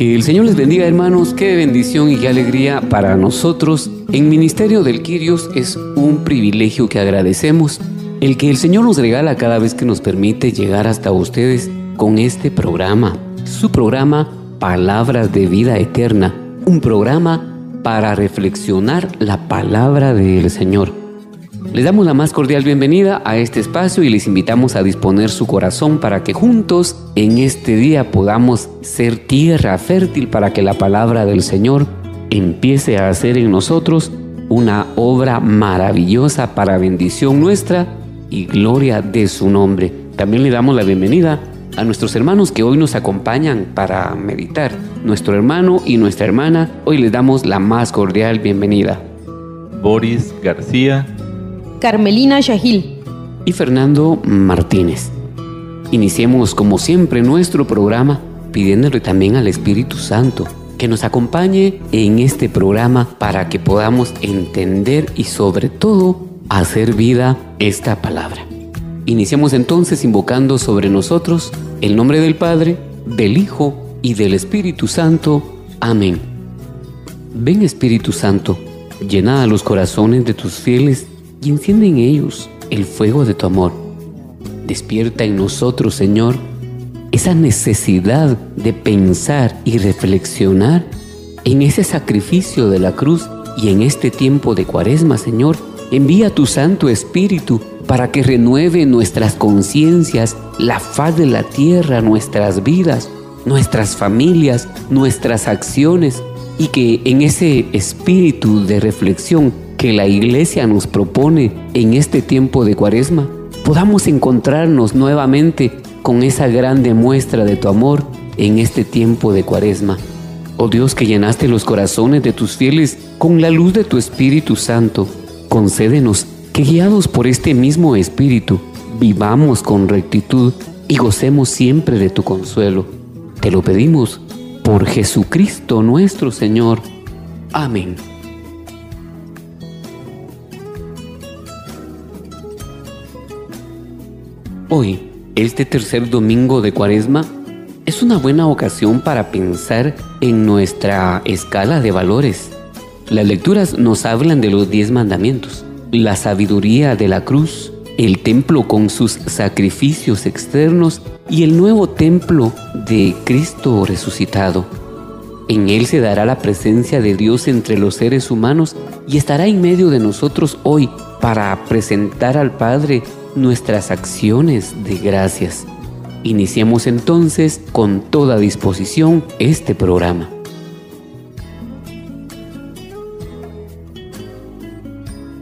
Que el Señor les bendiga hermanos, qué bendición y qué alegría para nosotros. En Ministerio del Quirios es un privilegio que agradecemos, el que el Señor nos regala cada vez que nos permite llegar hasta ustedes con este programa, su programa Palabras de Vida Eterna, un programa para reflexionar la palabra del Señor. Les damos la más cordial bienvenida a este espacio y les invitamos a disponer su corazón para que juntos en este día podamos ser tierra fértil para que la palabra del Señor empiece a hacer en nosotros una obra maravillosa para bendición nuestra y gloria de su nombre. También le damos la bienvenida a nuestros hermanos que hoy nos acompañan para meditar. Nuestro hermano y nuestra hermana, hoy les damos la más cordial bienvenida. Boris García Carmelina Shahil y Fernando Martínez. Iniciemos como siempre nuestro programa pidiéndole también al Espíritu Santo que nos acompañe en este programa para que podamos entender y sobre todo hacer vida esta palabra. Iniciamos entonces invocando sobre nosotros el nombre del Padre, del Hijo y del Espíritu Santo. Amén. Ven Espíritu Santo, llena a los corazones de tus fieles y enciende en ellos el fuego de tu amor. Despierta en nosotros, Señor, esa necesidad de pensar y reflexionar en ese sacrificio de la cruz y en este tiempo de cuaresma, Señor. Envía tu Santo Espíritu para que renueve nuestras conciencias, la faz de la tierra, nuestras vidas, nuestras familias, nuestras acciones y que en ese espíritu de reflexión que la iglesia nos propone en este tiempo de cuaresma, podamos encontrarnos nuevamente con esa grande muestra de tu amor en este tiempo de cuaresma. Oh Dios que llenaste los corazones de tus fieles con la luz de tu Espíritu Santo, concédenos que guiados por este mismo Espíritu, vivamos con rectitud y gocemos siempre de tu consuelo. Te lo pedimos por Jesucristo nuestro Señor. Amén. Hoy, este tercer domingo de Cuaresma, es una buena ocasión para pensar en nuestra escala de valores. Las lecturas nos hablan de los diez mandamientos, la sabiduría de la cruz, el templo con sus sacrificios externos y el nuevo templo de Cristo resucitado. En él se dará la presencia de Dios entre los seres humanos y estará en medio de nosotros hoy para presentar al Padre nuestras acciones de gracias. Iniciemos entonces con toda disposición este programa.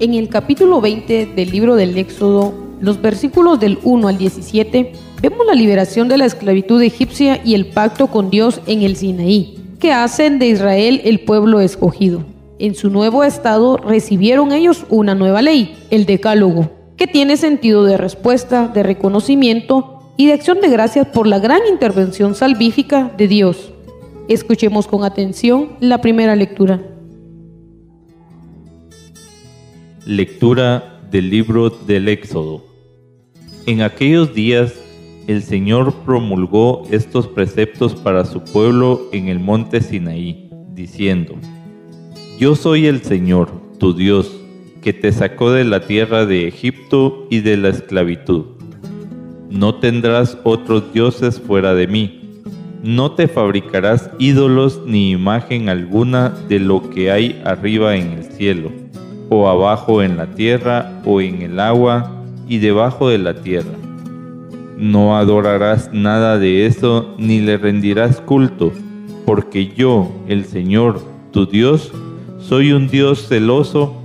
En el capítulo 20 del libro del Éxodo, los versículos del 1 al 17, vemos la liberación de la esclavitud egipcia y el pacto con Dios en el Sinaí, que hacen de Israel el pueblo escogido. En su nuevo estado recibieron ellos una nueva ley, el Decálogo, que tiene sentido de respuesta, de reconocimiento y de acción de gracias por la gran intervención salvífica de Dios. Escuchemos con atención la primera lectura. Lectura del libro del Éxodo. En aquellos días el Señor promulgó estos preceptos para su pueblo en el monte Sinaí, diciendo, Yo soy el Señor, tu Dios, que te sacó de la tierra de Egipto y de la esclavitud. No tendrás otros dioses fuera de mí. No te fabricarás ídolos ni imagen alguna de lo que hay arriba en el cielo, o abajo en la tierra, o en el agua, y debajo de la tierra. No adorarás nada de eso, ni le rendirás culto, porque yo, el Señor, tu Dios, soy un Dios celoso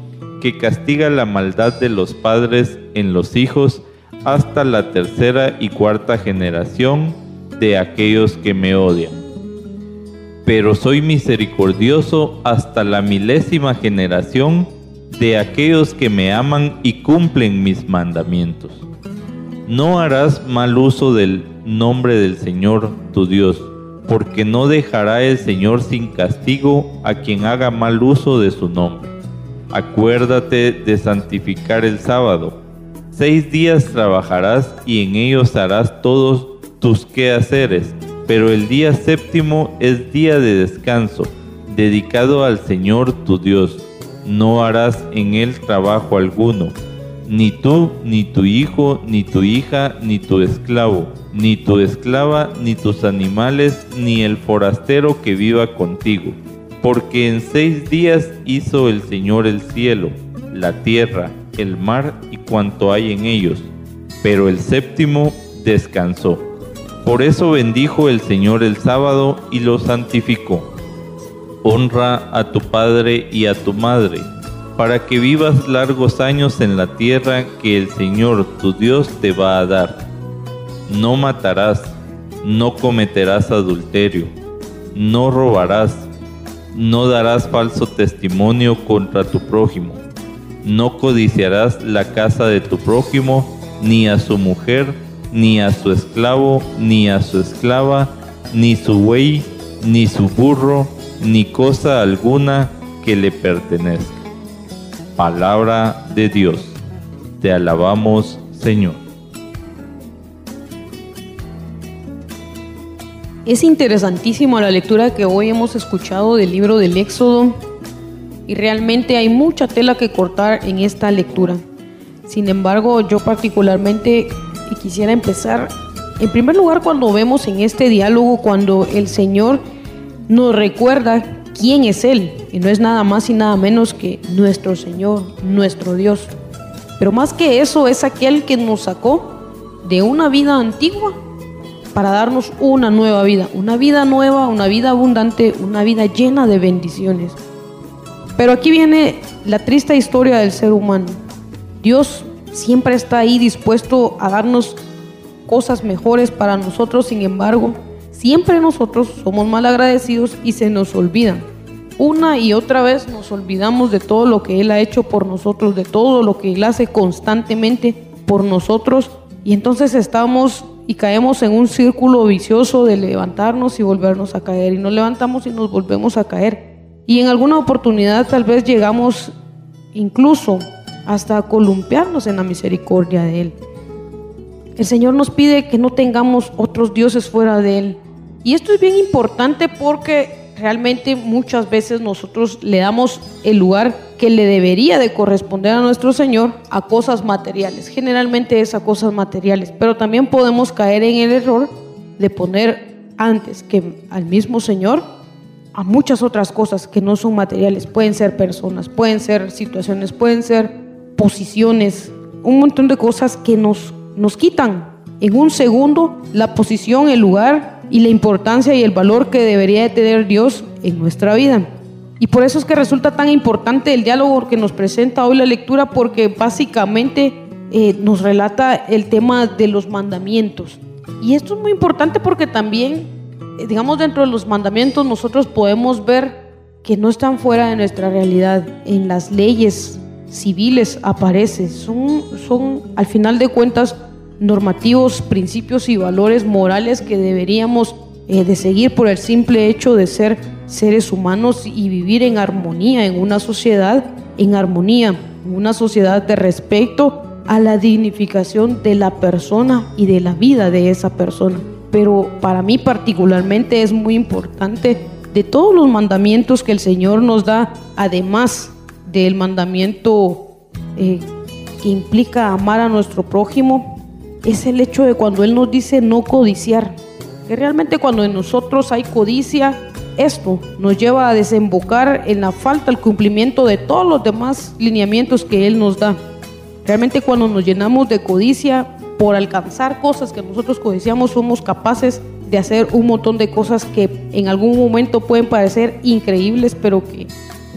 que castiga la maldad de los padres en los hijos hasta la tercera y cuarta generación de aquellos que me odian. Pero soy misericordioso hasta la milésima generación de aquellos que me aman y cumplen mis mandamientos. No harás mal uso del nombre del Señor tu Dios, porque no dejará el Señor sin castigo a quien haga mal uso de su nombre. Acuérdate de santificar el sábado. Seis días trabajarás y en ellos harás todos tus quehaceres, pero el día séptimo es día de descanso, dedicado al Señor tu Dios. No harás en él trabajo alguno, ni tú, ni tu hijo, ni tu hija, ni tu esclavo, ni tu esclava, ni tus animales, ni el forastero que viva contigo. Porque en seis días hizo el Señor el cielo, la tierra, el mar y cuanto hay en ellos, pero el séptimo descansó. Por eso bendijo el Señor el sábado y lo santificó. Honra a tu padre y a tu madre, para que vivas largos años en la tierra que el Señor tu Dios te va a dar. No matarás, no cometerás adulterio, no robarás, no darás falso testimonio contra tu prójimo, no codiciarás la casa de tu prójimo, ni a su mujer, ni a su esclavo, ni a su esclava, ni su buey, ni su burro, ni cosa alguna que le pertenezca. Palabra de Dios. Te alabamos, Señor. Es interesantísima la lectura que hoy hemos escuchado del libro del Éxodo y realmente hay mucha tela que cortar en esta lectura. Sin embargo, yo particularmente quisiera empezar, en primer lugar, cuando vemos en este diálogo, cuando el Señor nos recuerda quién es Él, y no es nada más y nada menos que nuestro Señor, nuestro Dios. Pero más que eso, es aquel que nos sacó de una vida antigua para darnos una nueva vida, una vida nueva, una vida abundante, una vida llena de bendiciones. Pero aquí viene la triste historia del ser humano. Dios siempre está ahí dispuesto a darnos cosas mejores para nosotros, sin embargo, siempre nosotros somos mal agradecidos y se nos olvida. Una y otra vez nos olvidamos de todo lo que Él ha hecho por nosotros, de todo lo que Él hace constantemente por nosotros y entonces estamos y caemos en un círculo vicioso de levantarnos y volvernos a caer y nos levantamos y nos volvemos a caer. Y en alguna oportunidad tal vez llegamos incluso hasta columpiarnos en la misericordia de Él. El Señor nos pide que no tengamos otros dioses fuera de Él. Y esto es bien importante porque realmente muchas veces nosotros le damos el lugar que le debería de corresponder a nuestro Señor a cosas materiales. Generalmente es a cosas materiales, pero también podemos caer en el error de poner antes que al mismo Señor a muchas otras cosas que no son materiales. Pueden ser personas, pueden ser situaciones, pueden ser posiciones, un montón de cosas que nos, nos quitan en un segundo la posición, el lugar y la importancia y el valor que debería de tener Dios en nuestra vida. Y por eso es que resulta tan importante el diálogo que nos presenta hoy la lectura, porque básicamente eh, nos relata el tema de los mandamientos. Y esto es muy importante porque también, eh, digamos, dentro de los mandamientos nosotros podemos ver que no están fuera de nuestra realidad, en las leyes civiles aparece. Son, al final de cuentas, normativos, principios y valores morales que deberíamos eh, de seguir por el simple hecho de ser seres humanos y vivir en armonía en una sociedad, en armonía, en una sociedad de respeto a la dignificación de la persona y de la vida de esa persona. Pero para mí particularmente es muy importante de todos los mandamientos que el Señor nos da, además del mandamiento eh, que implica amar a nuestro prójimo es el hecho de cuando Él nos dice no codiciar. Que realmente cuando en nosotros hay codicia, esto nos lleva a desembocar en la falta, el cumplimiento de todos los demás lineamientos que Él nos da. Realmente cuando nos llenamos de codicia por alcanzar cosas que nosotros codiciamos, somos capaces de hacer un montón de cosas que en algún momento pueden parecer increíbles, pero que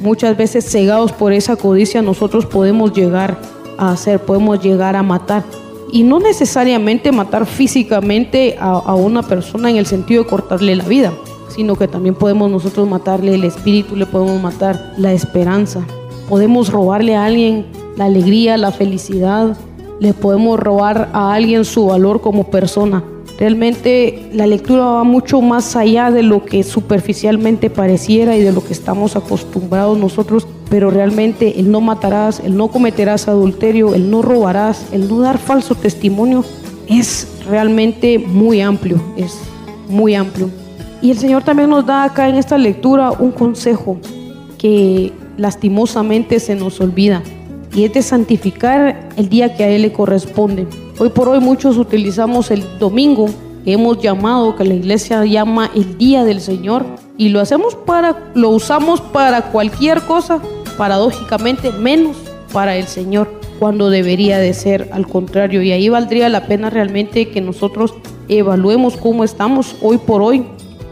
muchas veces cegados por esa codicia nosotros podemos llegar a hacer, podemos llegar a matar. Y no necesariamente matar físicamente a, a una persona en el sentido de cortarle la vida, sino que también podemos nosotros matarle el espíritu, le podemos matar la esperanza, podemos robarle a alguien la alegría, la felicidad, le podemos robar a alguien su valor como persona. Realmente la lectura va mucho más allá de lo que superficialmente pareciera y de lo que estamos acostumbrados nosotros, pero realmente el no matarás, el no cometerás adulterio, el no robarás, el no dar falso testimonio es realmente muy amplio, es muy amplio. Y el Señor también nos da acá en esta lectura un consejo que lastimosamente se nos olvida y es de santificar el día que a Él le corresponde. Hoy por hoy muchos utilizamos el domingo, que hemos llamado, que la iglesia llama el día del Señor, y lo hacemos para, lo usamos para cualquier cosa, paradójicamente menos para el Señor, cuando debería de ser al contrario. Y ahí valdría la pena realmente que nosotros evaluemos cómo estamos hoy por hoy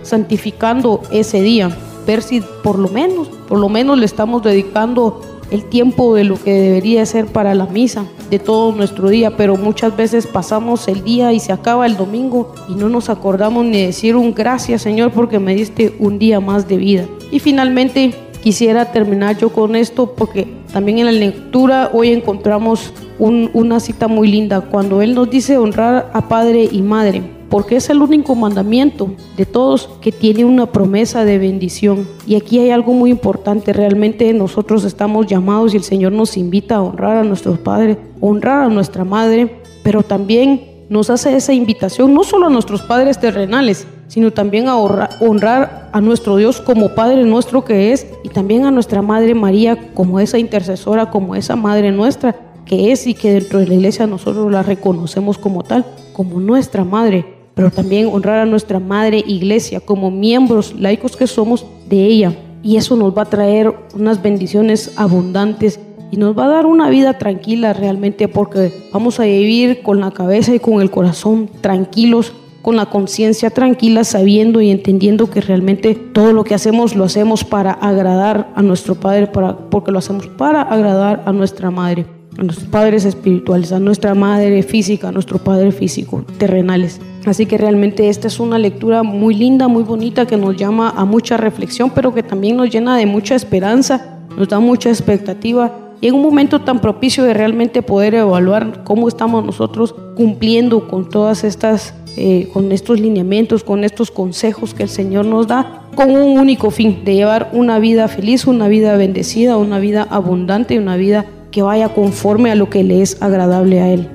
santificando ese día, ver si por lo menos, por lo menos le estamos dedicando el tiempo de lo que debería ser para la misa de todo nuestro día, pero muchas veces pasamos el día y se acaba el domingo y no nos acordamos ni decir un gracias Señor porque me diste un día más de vida. Y finalmente quisiera terminar yo con esto porque también en la lectura hoy encontramos una cita muy linda cuando Él nos dice honrar a padre y madre porque es el único mandamiento de todos que tiene una promesa de bendición. Y aquí hay algo muy importante, realmente nosotros estamos llamados y el Señor nos invita a honrar a nuestros padres, honrar a nuestra madre, pero también nos hace esa invitación no solo a nuestros padres terrenales, sino también a honrar a nuestro Dios como Padre nuestro que es y también a nuestra Madre María como esa intercesora, como esa Madre nuestra que es y que dentro de la iglesia nosotros la reconocemos como tal, como nuestra Madre pero también honrar a nuestra madre iglesia como miembros laicos que somos de ella. Y eso nos va a traer unas bendiciones abundantes y nos va a dar una vida tranquila realmente porque vamos a vivir con la cabeza y con el corazón tranquilos, con la conciencia tranquila, sabiendo y entendiendo que realmente todo lo que hacemos lo hacemos para agradar a nuestro Padre, para, porque lo hacemos para agradar a nuestra Madre nuestros padres espirituales, a nuestra madre física, a nuestro padre físico, terrenales. Así que realmente esta es una lectura muy linda, muy bonita, que nos llama a mucha reflexión, pero que también nos llena de mucha esperanza, nos da mucha expectativa. Y en un momento tan propicio de realmente poder evaluar cómo estamos nosotros cumpliendo con todas estas, eh, con estos lineamientos, con estos consejos que el Señor nos da, con un único fin, de llevar una vida feliz, una vida bendecida, una vida abundante, una vida que vaya conforme a lo que le es agradable a Él.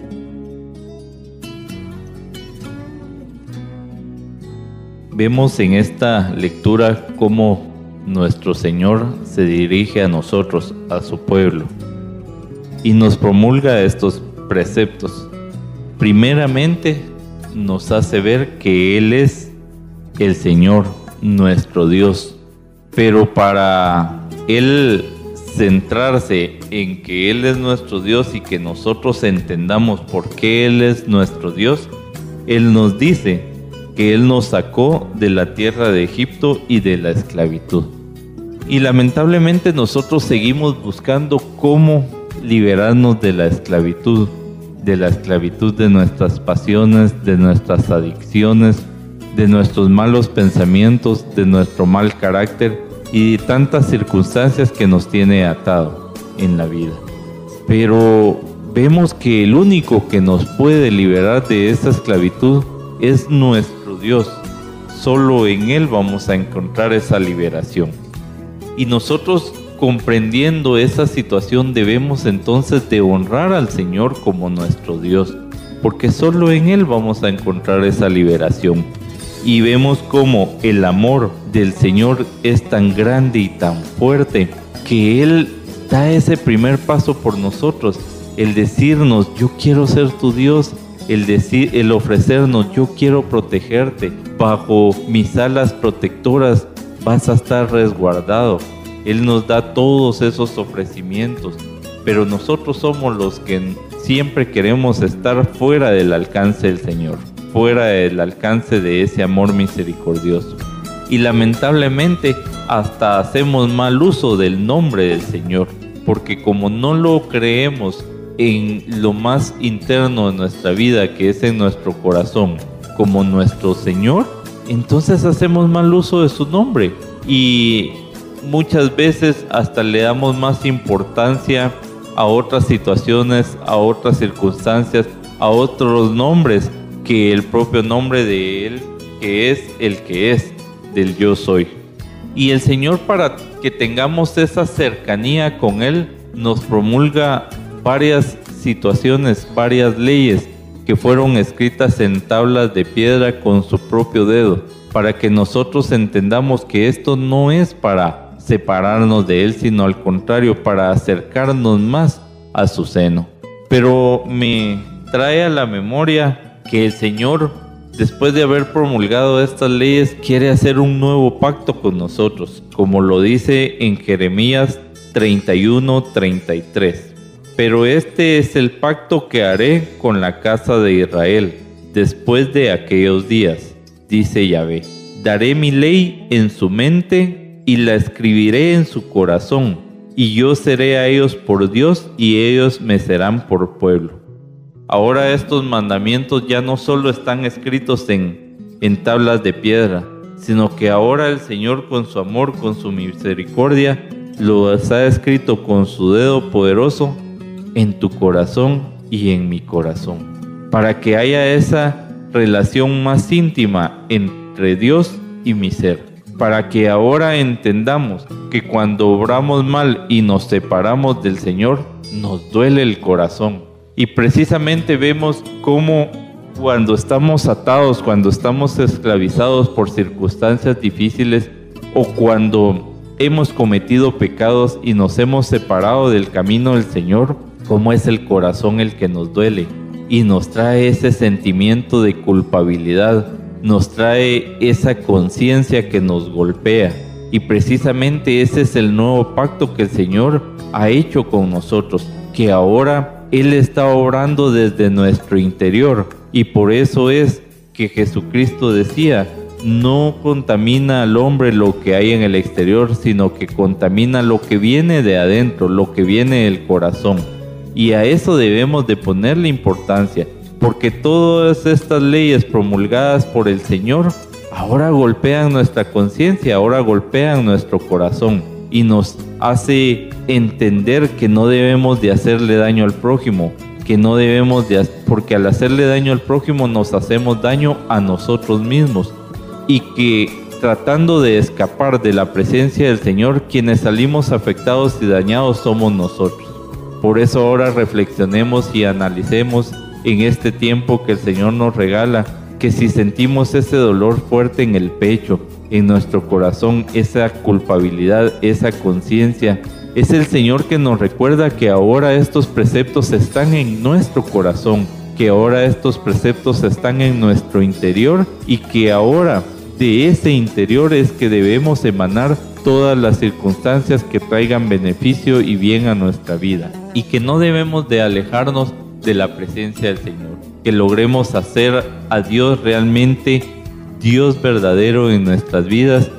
Vemos en esta lectura cómo nuestro Señor se dirige a nosotros, a su pueblo, y nos promulga estos preceptos. Primeramente nos hace ver que Él es el Señor, nuestro Dios, pero para Él centrarse en que Él es nuestro Dios y que nosotros entendamos por qué Él es nuestro Dios, Él nos dice que Él nos sacó de la tierra de Egipto y de la esclavitud. Y lamentablemente nosotros seguimos buscando cómo liberarnos de la esclavitud, de la esclavitud de nuestras pasiones, de nuestras adicciones, de nuestros malos pensamientos, de nuestro mal carácter y tantas circunstancias que nos tiene atado en la vida. Pero vemos que el único que nos puede liberar de esta esclavitud es nuestro Dios. Solo en Él vamos a encontrar esa liberación. Y nosotros comprendiendo esa situación debemos entonces de honrar al Señor como nuestro Dios, porque solo en Él vamos a encontrar esa liberación y vemos como el amor del Señor es tan grande y tan fuerte que Él da ese primer paso por nosotros, el decirnos, yo quiero ser tu Dios, el decir, el ofrecernos, yo quiero protegerte, bajo mis alas protectoras vas a estar resguardado. Él nos da todos esos ofrecimientos, pero nosotros somos los que siempre queremos estar fuera del alcance del Señor, fuera del alcance de ese amor misericordioso. Y lamentablemente hasta hacemos mal uso del nombre del Señor, porque como no lo creemos en lo más interno de nuestra vida, que es en nuestro corazón, como nuestro Señor, entonces hacemos mal uso de su nombre y muchas veces hasta le damos más importancia a otras situaciones, a otras circunstancias, a otros nombres que el propio nombre de Él, que es el que es, del yo soy. Y el Señor para que tengamos esa cercanía con Él, nos promulga varias situaciones, varias leyes que fueron escritas en tablas de piedra con su propio dedo, para que nosotros entendamos que esto no es para separarnos de Él, sino al contrario, para acercarnos más a su seno. Pero me trae a la memoria que el Señor, después de haber promulgado estas leyes, quiere hacer un nuevo pacto con nosotros, como lo dice en Jeremías 31-33. Pero este es el pacto que haré con la casa de Israel después de aquellos días, dice Yahvé. Daré mi ley en su mente y la escribiré en su corazón, y yo seré a ellos por Dios y ellos me serán por pueblo. Ahora estos mandamientos ya no solo están escritos en, en tablas de piedra, sino que ahora el Señor con su amor, con su misericordia, los ha escrito con su dedo poderoso en tu corazón y en mi corazón, para que haya esa relación más íntima entre Dios y mi ser, para que ahora entendamos que cuando obramos mal y nos separamos del Señor, nos duele el corazón. Y precisamente vemos cómo cuando estamos atados, cuando estamos esclavizados por circunstancias difíciles o cuando hemos cometido pecados y nos hemos separado del camino del Señor, cómo es el corazón el que nos duele y nos trae ese sentimiento de culpabilidad, nos trae esa conciencia que nos golpea. Y precisamente ese es el nuevo pacto que el Señor ha hecho con nosotros, que ahora Él está obrando desde nuestro interior. Y por eso es que Jesucristo decía, no contamina al hombre lo que hay en el exterior, sino que contamina lo que viene de adentro, lo que viene del corazón. Y a eso debemos de ponerle importancia, porque todas estas leyes promulgadas por el Señor ahora golpean nuestra conciencia, ahora golpean nuestro corazón y nos hace entender que no debemos de hacerle daño al prójimo, que no debemos de porque al hacerle daño al prójimo nos hacemos daño a nosotros mismos y que tratando de escapar de la presencia del Señor, quienes salimos afectados y dañados somos nosotros. Por eso ahora reflexionemos y analicemos en este tiempo que el Señor nos regala, que si sentimos ese dolor fuerte en el pecho, en nuestro corazón, esa culpabilidad, esa conciencia, es el Señor que nos recuerda que ahora estos preceptos están en nuestro corazón, que ahora estos preceptos están en nuestro interior y que ahora de ese interior es que debemos emanar todas las circunstancias que traigan beneficio y bien a nuestra vida. Y que no debemos de alejarnos de la presencia del Señor, que logremos hacer a Dios realmente Dios verdadero en nuestras vidas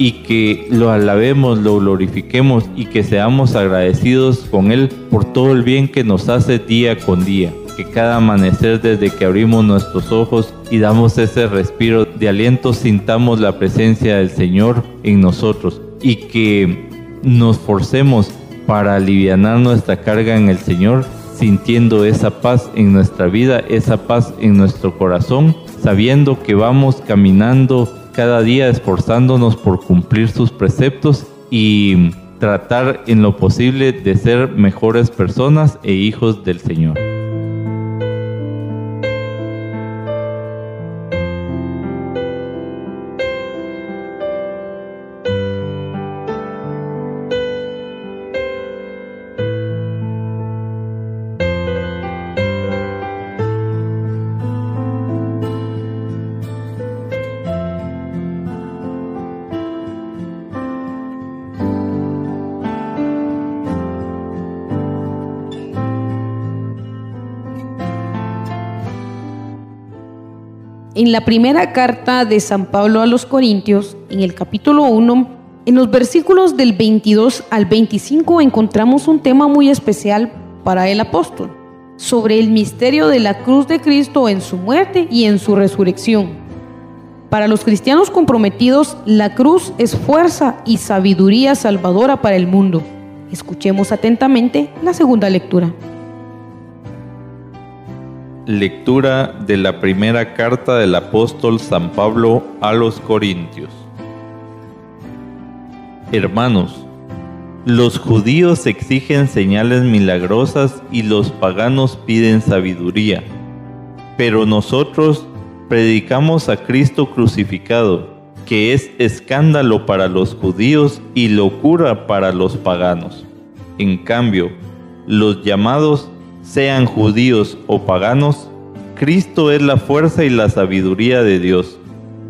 y que lo alabemos, lo glorifiquemos y que seamos agradecidos con Él por todo el bien que nos hace día con día. Que cada amanecer desde que abrimos nuestros ojos y damos ese respiro de aliento sintamos la presencia del Señor en nosotros y que nos forcemos para aliviar nuestra carga en el Señor, sintiendo esa paz en nuestra vida, esa paz en nuestro corazón, sabiendo que vamos caminando cada día esforzándonos por cumplir sus preceptos y tratar en lo posible de ser mejores personas e hijos del Señor. En la primera carta de San Pablo a los Corintios, en el capítulo 1, en los versículos del 22 al 25 encontramos un tema muy especial para el apóstol, sobre el misterio de la cruz de Cristo en su muerte y en su resurrección. Para los cristianos comprometidos, la cruz es fuerza y sabiduría salvadora para el mundo. Escuchemos atentamente la segunda lectura. Lectura de la primera carta del apóstol San Pablo a los Corintios. Hermanos, los judíos exigen señales milagrosas y los paganos piden sabiduría, pero nosotros predicamos a Cristo crucificado, que es escándalo para los judíos y locura para los paganos. En cambio, los llamados, sean judíos o paganos, Cristo es la fuerza y la sabiduría de Dios,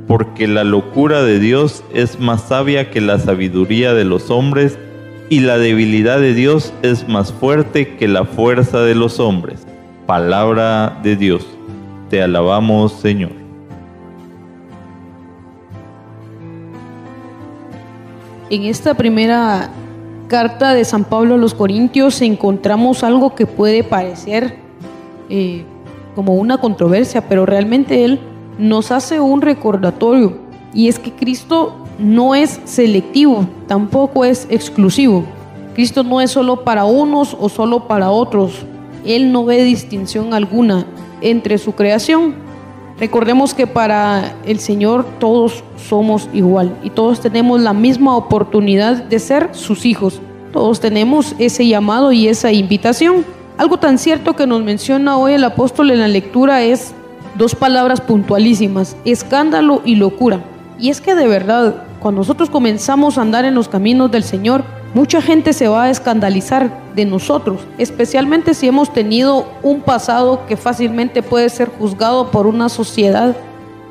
porque la locura de Dios es más sabia que la sabiduría de los hombres, y la debilidad de Dios es más fuerte que la fuerza de los hombres. Palabra de Dios. Te alabamos, Señor. En esta primera carta de San Pablo a los Corintios encontramos algo que puede parecer eh, como una controversia, pero realmente él nos hace un recordatorio y es que Cristo no es selectivo, tampoco es exclusivo. Cristo no es solo para unos o solo para otros. Él no ve distinción alguna entre su creación. Recordemos que para el Señor todos somos igual y todos tenemos la misma oportunidad de ser sus hijos. Todos tenemos ese llamado y esa invitación. Algo tan cierto que nos menciona hoy el apóstol en la lectura es dos palabras puntualísimas, escándalo y locura. Y es que de verdad, cuando nosotros comenzamos a andar en los caminos del Señor, Mucha gente se va a escandalizar de nosotros, especialmente si hemos tenido un pasado que fácilmente puede ser juzgado por una sociedad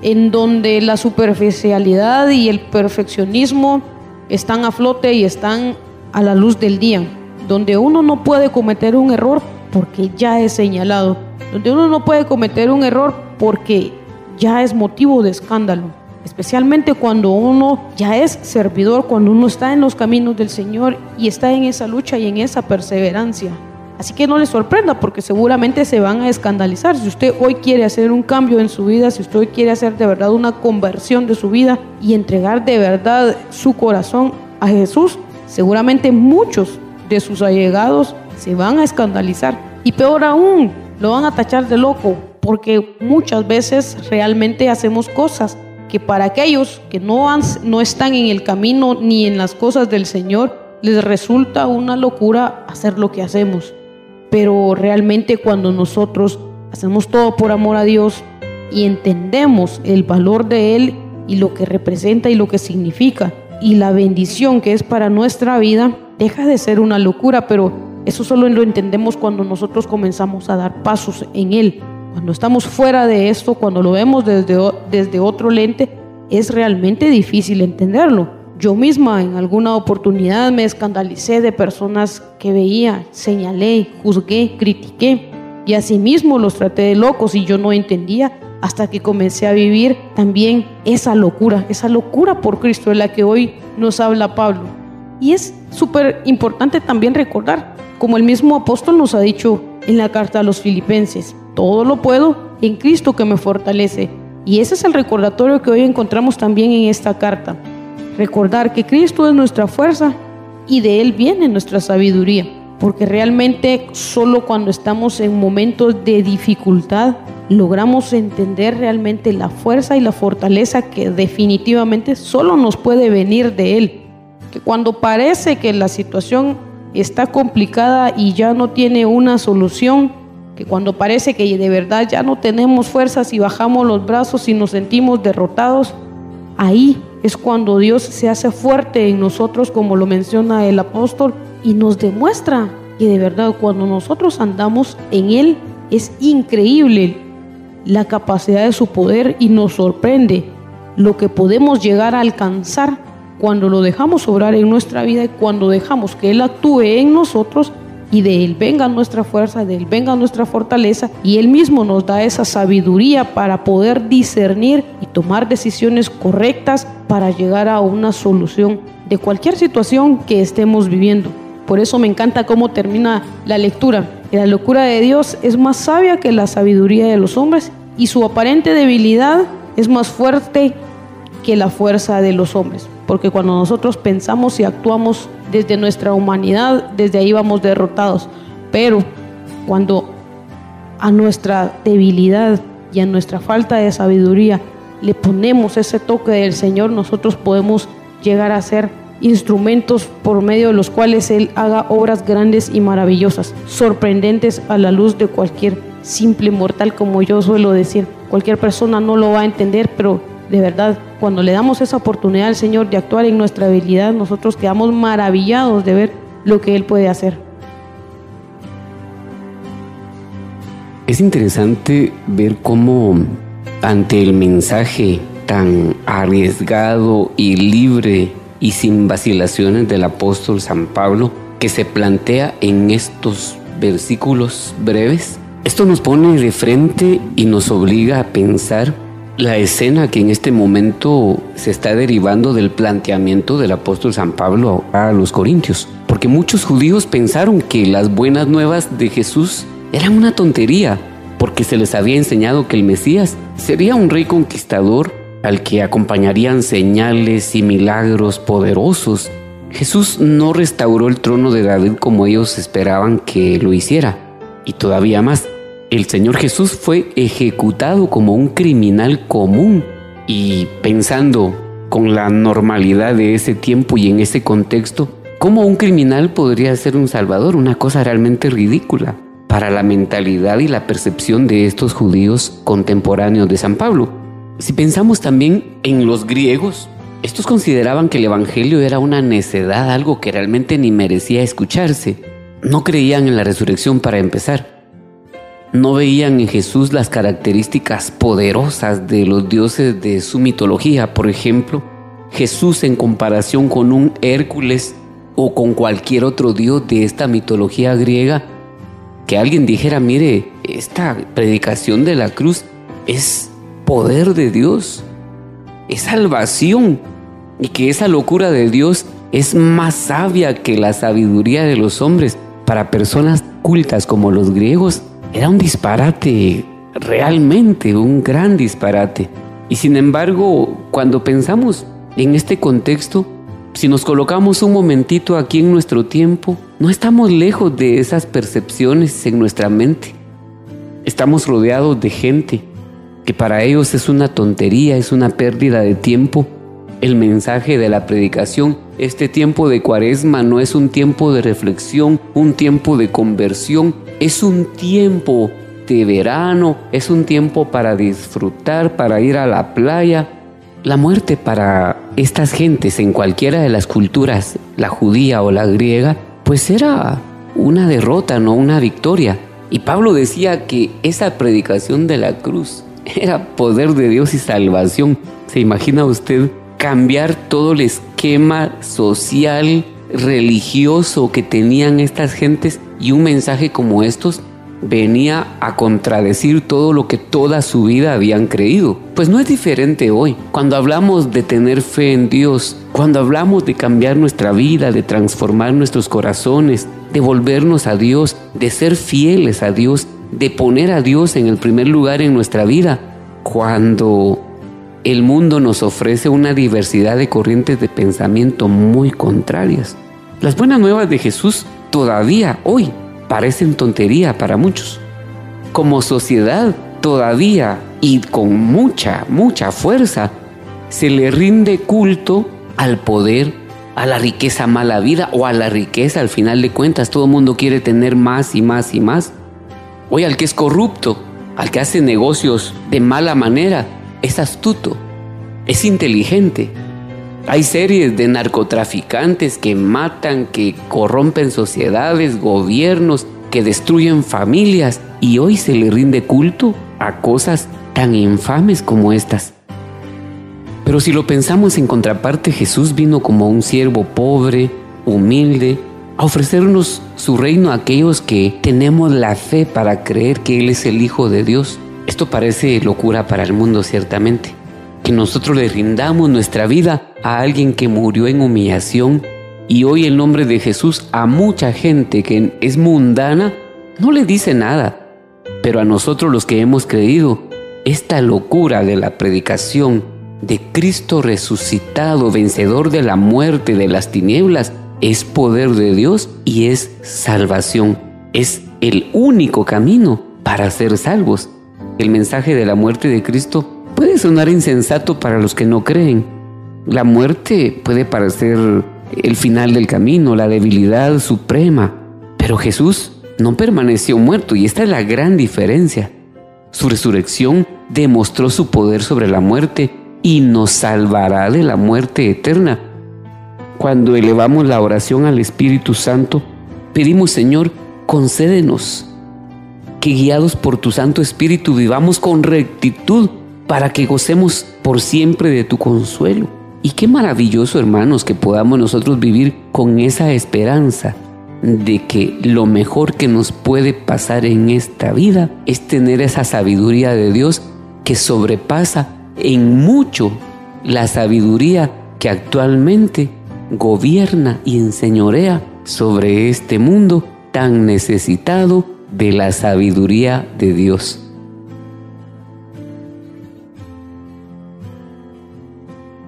en donde la superficialidad y el perfeccionismo están a flote y están a la luz del día, donde uno no puede cometer un error porque ya es señalado, donde uno no puede cometer un error porque ya es motivo de escándalo especialmente cuando uno ya es servidor, cuando uno está en los caminos del Señor y está en esa lucha y en esa perseverancia. Así que no le sorprenda porque seguramente se van a escandalizar. Si usted hoy quiere hacer un cambio en su vida, si usted hoy quiere hacer de verdad una conversión de su vida y entregar de verdad su corazón a Jesús, seguramente muchos de sus allegados se van a escandalizar. Y peor aún, lo van a tachar de loco porque muchas veces realmente hacemos cosas que para aquellos que no, han, no están en el camino ni en las cosas del Señor, les resulta una locura hacer lo que hacemos. Pero realmente cuando nosotros hacemos todo por amor a Dios y entendemos el valor de Él y lo que representa y lo que significa y la bendición que es para nuestra vida, deja de ser una locura, pero eso solo lo entendemos cuando nosotros comenzamos a dar pasos en Él. Cuando estamos fuera de esto, cuando lo vemos desde, desde otro lente, es realmente difícil entenderlo. Yo misma en alguna oportunidad me escandalicé de personas que veía, señalé, juzgué, critiqué y asimismo los traté de locos y yo no entendía hasta que comencé a vivir también esa locura, esa locura por Cristo de la que hoy nos habla Pablo. Y es súper importante también recordar, como el mismo apóstol nos ha dicho en la carta a los filipenses, todo lo puedo en Cristo que me fortalece. Y ese es el recordatorio que hoy encontramos también en esta carta. Recordar que Cristo es nuestra fuerza y de Él viene nuestra sabiduría. Porque realmente solo cuando estamos en momentos de dificultad logramos entender realmente la fuerza y la fortaleza que definitivamente solo nos puede venir de Él. Que cuando parece que la situación está complicada y ya no tiene una solución, que cuando parece que de verdad ya no tenemos fuerzas y bajamos los brazos y nos sentimos derrotados, ahí es cuando Dios se hace fuerte en nosotros, como lo menciona el apóstol, y nos demuestra que de verdad cuando nosotros andamos en Él es increíble la capacidad de su poder y nos sorprende lo que podemos llegar a alcanzar cuando lo dejamos obrar en nuestra vida y cuando dejamos que Él actúe en nosotros y de Él venga nuestra fuerza, de Él venga nuestra fortaleza y Él mismo nos da esa sabiduría para poder discernir y tomar decisiones correctas para llegar a una solución de cualquier situación que estemos viviendo. Por eso me encanta cómo termina la lectura. La locura de Dios es más sabia que la sabiduría de los hombres y su aparente debilidad es más fuerte que la fuerza de los hombres. Porque cuando nosotros pensamos y actuamos desde nuestra humanidad, desde ahí vamos derrotados. Pero cuando a nuestra debilidad y a nuestra falta de sabiduría le ponemos ese toque del Señor, nosotros podemos llegar a ser instrumentos por medio de los cuales Él haga obras grandes y maravillosas, sorprendentes a la luz de cualquier simple mortal, como yo suelo decir. Cualquier persona no lo va a entender, pero de verdad, cuando le damos esa oportunidad al Señor de actuar en nuestra habilidad, nosotros quedamos maravillados de ver lo que Él puede hacer. Es interesante ver cómo ante el mensaje tan arriesgado y libre y sin vacilaciones del apóstol San Pablo que se plantea en estos versículos breves, esto nos pone de frente y nos obliga a pensar la escena que en este momento se está derivando del planteamiento del apóstol San Pablo a los corintios. Porque muchos judíos pensaron que las buenas nuevas de Jesús eran una tontería, porque se les había enseñado que el Mesías sería un rey conquistador al que acompañarían señales y milagros poderosos. Jesús no restauró el trono de David como ellos esperaban que lo hiciera, y todavía más, el Señor Jesús fue ejecutado como un criminal común y pensando con la normalidad de ese tiempo y en ese contexto, ¿cómo un criminal podría ser un salvador? Una cosa realmente ridícula para la mentalidad y la percepción de estos judíos contemporáneos de San Pablo. Si pensamos también en los griegos, estos consideraban que el Evangelio era una necedad, algo que realmente ni merecía escucharse. No creían en la resurrección para empezar no veían en Jesús las características poderosas de los dioses de su mitología. Por ejemplo, Jesús en comparación con un Hércules o con cualquier otro dios de esta mitología griega, que alguien dijera, mire, esta predicación de la cruz es poder de Dios, es salvación, y que esa locura de Dios es más sabia que la sabiduría de los hombres. Para personas cultas como los griegos, era un disparate, realmente un gran disparate. Y sin embargo, cuando pensamos en este contexto, si nos colocamos un momentito aquí en nuestro tiempo, no estamos lejos de esas percepciones en nuestra mente. Estamos rodeados de gente que para ellos es una tontería, es una pérdida de tiempo. El mensaje de la predicación, este tiempo de cuaresma no es un tiempo de reflexión, un tiempo de conversión, es un tiempo de verano, es un tiempo para disfrutar, para ir a la playa. La muerte para estas gentes en cualquiera de las culturas, la judía o la griega, pues era una derrota, no una victoria. Y Pablo decía que esa predicación de la cruz era poder de Dios y salvación. ¿Se imagina usted cambiar todo el esquema social, religioso que tenían estas gentes y un mensaje como estos venía a contradecir todo lo que toda su vida habían creído. Pues no es diferente hoy. Cuando hablamos de tener fe en Dios, cuando hablamos de cambiar nuestra vida, de transformar nuestros corazones, de volvernos a Dios, de ser fieles a Dios, de poner a Dios en el primer lugar en nuestra vida, cuando el mundo nos ofrece una diversidad de corrientes de pensamiento muy contrarias. Las buenas nuevas de Jesús todavía hoy parecen tontería para muchos. Como sociedad todavía y con mucha, mucha fuerza se le rinde culto al poder, a la riqueza mala vida o a la riqueza al final de cuentas. Todo el mundo quiere tener más y más y más. Hoy al que es corrupto, al que hace negocios de mala manera, es astuto, es inteligente, hay series de narcotraficantes que matan, que corrompen sociedades, gobiernos, que destruyen familias y hoy se le rinde culto a cosas tan infames como estas. Pero si lo pensamos en contraparte, Jesús vino como un siervo pobre, humilde, a ofrecernos su reino a aquellos que tenemos la fe para creer que Él es el Hijo de Dios. Esto parece locura para el mundo ciertamente, que nosotros le rindamos nuestra vida a alguien que murió en humillación y hoy el nombre de Jesús a mucha gente que es mundana no le dice nada, pero a nosotros los que hemos creído, esta locura de la predicación de Cristo resucitado, vencedor de la muerte, de las tinieblas, es poder de Dios y es salvación. Es el único camino para ser salvos. El mensaje de la muerte de Cristo puede sonar insensato para los que no creen. La muerte puede parecer el final del camino, la debilidad suprema, pero Jesús no permaneció muerto y esta es la gran diferencia. Su resurrección demostró su poder sobre la muerte y nos salvará de la muerte eterna cuando elevamos la oración al Espíritu Santo, pedimos, Señor, concédenos que guiados por tu Santo Espíritu vivamos con rectitud para que gocemos por siempre de tu consuelo. Y qué maravilloso, hermanos, que podamos nosotros vivir con esa esperanza de que lo mejor que nos puede pasar en esta vida es tener esa sabiduría de Dios que sobrepasa en mucho la sabiduría que actualmente gobierna y enseñorea sobre este mundo tan necesitado de la sabiduría de Dios.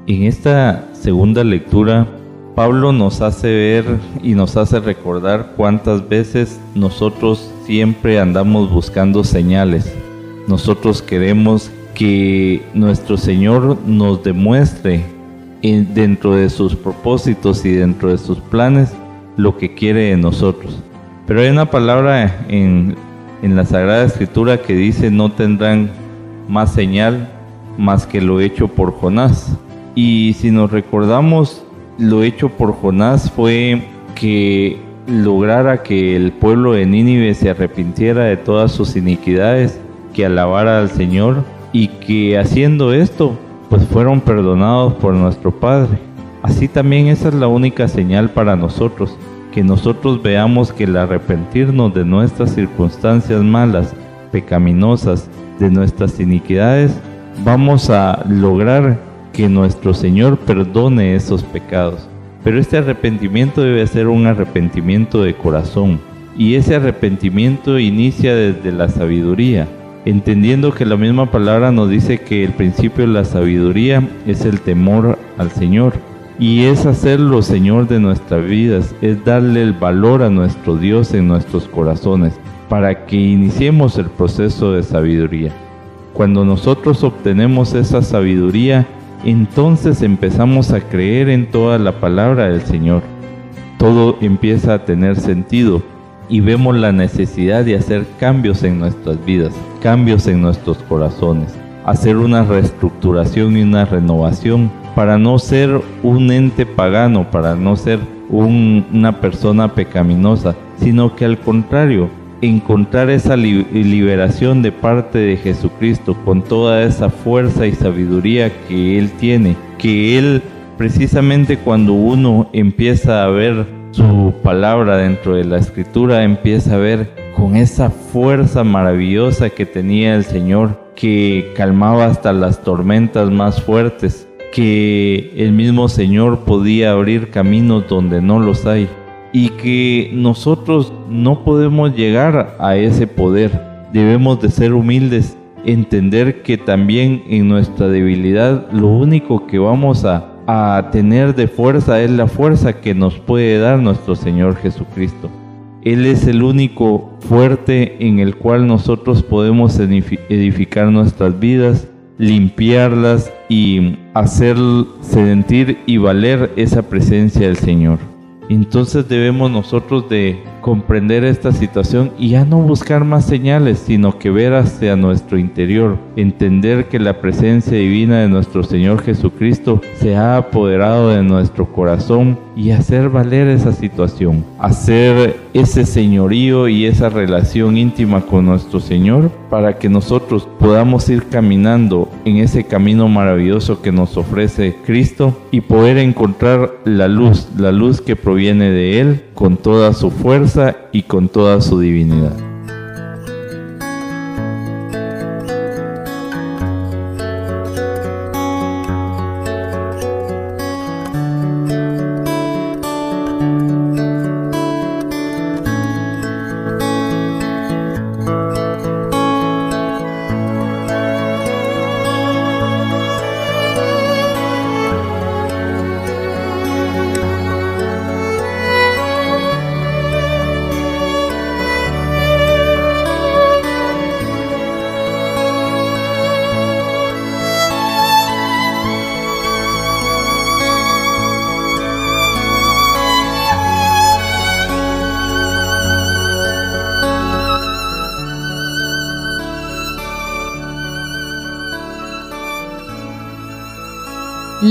En esta segunda lectura, Pablo nos hace ver y nos hace recordar cuántas veces nosotros siempre andamos buscando señales. Nosotros queremos que nuestro Señor nos demuestre dentro de sus propósitos y dentro de sus planes lo que quiere de nosotros. Pero hay una palabra en, en la Sagrada Escritura que dice no tendrán más señal más que lo hecho por Jonás. Y si nos recordamos, lo hecho por Jonás fue que lograra que el pueblo de Nínive se arrepintiera de todas sus iniquidades, que alabara al Señor y que haciendo esto pues fueron perdonados por nuestro Padre. Así también esa es la única señal para nosotros, que nosotros veamos que el arrepentirnos de nuestras circunstancias malas, pecaminosas, de nuestras iniquidades, vamos a lograr que nuestro Señor perdone esos pecados. Pero este arrepentimiento debe ser un arrepentimiento de corazón, y ese arrepentimiento inicia desde la sabiduría, entendiendo que la misma palabra nos dice que el principio de la sabiduría es el temor al Señor. Y es hacerlo Señor de nuestras vidas, es darle el valor a nuestro Dios en nuestros corazones, para que iniciemos el proceso de sabiduría. Cuando nosotros obtenemos esa sabiduría, entonces empezamos a creer en toda la palabra del Señor. Todo empieza a tener sentido y vemos la necesidad de hacer cambios en nuestras vidas, cambios en nuestros corazones, hacer una reestructuración y una renovación para no ser un ente pagano, para no ser una persona pecaminosa, sino que al contrario, encontrar esa liberación de parte de Jesucristo con toda esa fuerza y sabiduría que Él tiene, que Él precisamente cuando uno empieza a ver su palabra dentro de la escritura empieza a ver con esa fuerza maravillosa que tenía el Señor, que calmaba hasta las tormentas más fuertes, que el mismo Señor podía abrir caminos donde no los hay y que nosotros no podemos llegar a ese poder. Debemos de ser humildes, entender que también en nuestra debilidad lo único que vamos a a tener de fuerza es la fuerza que nos puede dar nuestro Señor Jesucristo. Él es el único fuerte en el cual nosotros podemos edificar nuestras vidas, limpiarlas y hacer sentir y valer esa presencia del Señor. Entonces debemos nosotros de comprender esta situación y ya no buscar más señales, sino que ver hacia nuestro interior, entender que la presencia divina de nuestro Señor Jesucristo se ha apoderado de nuestro corazón y hacer valer esa situación, hacer ese señorío y esa relación íntima con nuestro Señor para que nosotros podamos ir caminando en ese camino maravilloso que nos ofrece Cristo y poder encontrar la luz, la luz que proviene de Él con toda su fuerza y con toda su divinidad.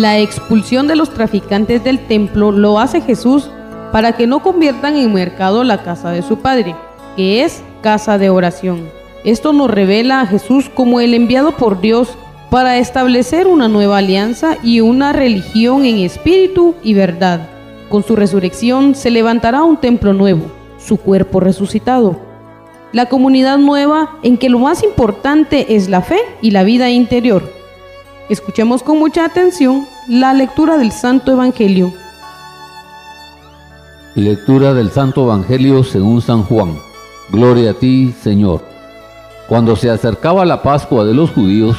La expulsión de los traficantes del templo lo hace Jesús para que no conviertan en mercado la casa de su Padre, que es casa de oración. Esto nos revela a Jesús como el enviado por Dios para establecer una nueva alianza y una religión en espíritu y verdad. Con su resurrección se levantará un templo nuevo, su cuerpo resucitado. La comunidad nueva en que lo más importante es la fe y la vida interior. Escuchemos con mucha atención la lectura del Santo Evangelio. Lectura del Santo Evangelio según San Juan. Gloria a ti, Señor. Cuando se acercaba la Pascua de los judíos,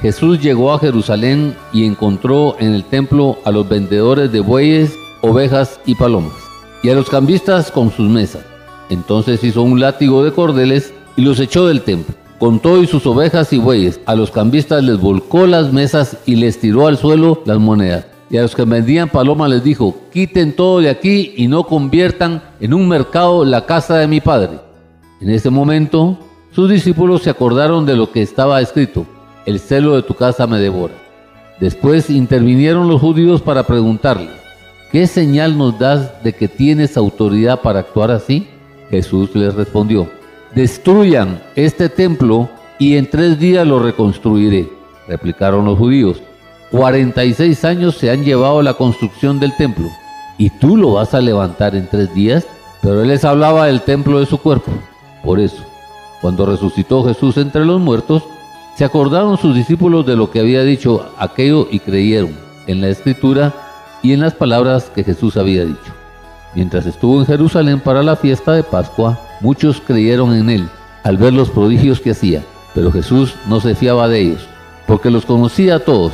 Jesús llegó a Jerusalén y encontró en el templo a los vendedores de bueyes, ovejas y palomas, y a los cambistas con sus mesas. Entonces hizo un látigo de cordeles y los echó del templo contó y sus ovejas y bueyes. A los cambistas les volcó las mesas y les tiró al suelo las monedas. Y a los que vendían palomas les dijo, quiten todo de aquí y no conviertan en un mercado la casa de mi padre. En ese momento, sus discípulos se acordaron de lo que estaba escrito, el celo de tu casa me devora. Después intervinieron los judíos para preguntarle, ¿qué señal nos das de que tienes autoridad para actuar así? Jesús les respondió, destruyan este templo y en tres días lo reconstruiré, replicaron los judíos. 46 años se han llevado la construcción del templo, y tú lo vas a levantar en tres días. Pero él les hablaba del templo de su cuerpo. Por eso, cuando resucitó Jesús entre los muertos, se acordaron sus discípulos de lo que había dicho aquello y creyeron en la escritura y en las palabras que Jesús había dicho. Mientras estuvo en Jerusalén para la fiesta de Pascua, muchos creyeron en él al ver los prodigios que hacía, pero Jesús no se fiaba de ellos, porque los conocía a todos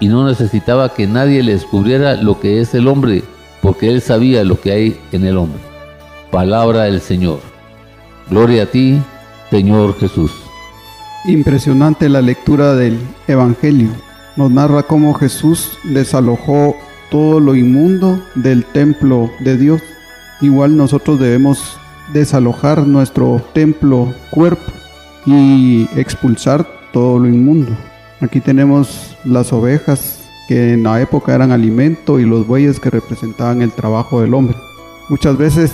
y no necesitaba que nadie le descubriera lo que es el hombre, porque él sabía lo que hay en el hombre. Palabra del Señor. Gloria a ti, Señor Jesús. Impresionante la lectura del Evangelio. Nos narra cómo Jesús desalojó todo lo inmundo del templo de Dios. Igual nosotros debemos desalojar nuestro templo cuerpo y expulsar todo lo inmundo. Aquí tenemos las ovejas que en la época eran alimento y los bueyes que representaban el trabajo del hombre. Muchas veces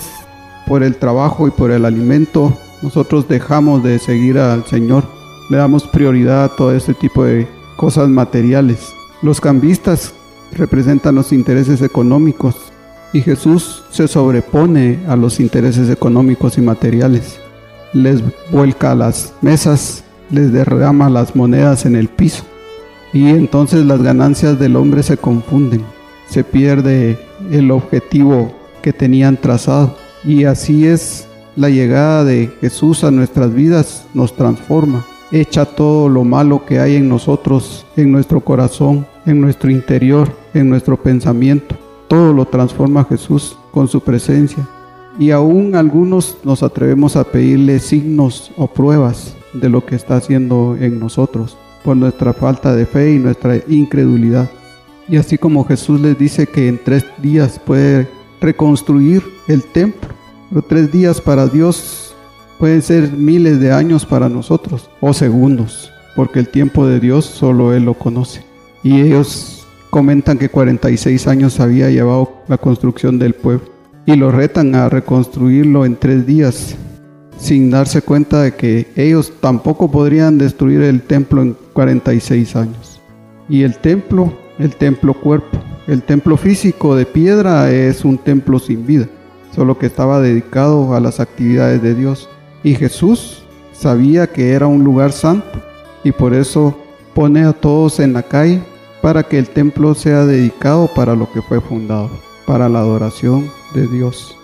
por el trabajo y por el alimento nosotros dejamos de seguir al Señor. Le damos prioridad a todo este tipo de cosas materiales. Los cambistas representan los intereses económicos y Jesús se sobrepone a los intereses económicos y materiales. Les vuelca las mesas, les derrama las monedas en el piso y entonces las ganancias del hombre se confunden. Se pierde el objetivo que tenían trazado y así es la llegada de Jesús a nuestras vidas, nos transforma, echa todo lo malo que hay en nosotros, en nuestro corazón, en nuestro interior, en nuestro pensamiento. Todo lo transforma Jesús con su presencia. Y aún algunos nos atrevemos a pedirle signos o pruebas de lo que está haciendo en nosotros por nuestra falta de fe y nuestra incredulidad. Y así como Jesús les dice que en tres días puede reconstruir el templo, Pero tres días para Dios pueden ser miles de años para nosotros o segundos, porque el tiempo de Dios solo Él lo conoce. Y ellos comentan que 46 años había llevado la construcción del pueblo y lo retan a reconstruirlo en tres días sin darse cuenta de que ellos tampoco podrían destruir el templo en 46 años. Y el templo, el templo cuerpo, el templo físico de piedra es un templo sin vida, solo que estaba dedicado a las actividades de Dios. Y Jesús sabía que era un lugar santo y por eso pone a todos en la calle para que el templo sea dedicado para lo que fue fundado, para la adoración de Dios.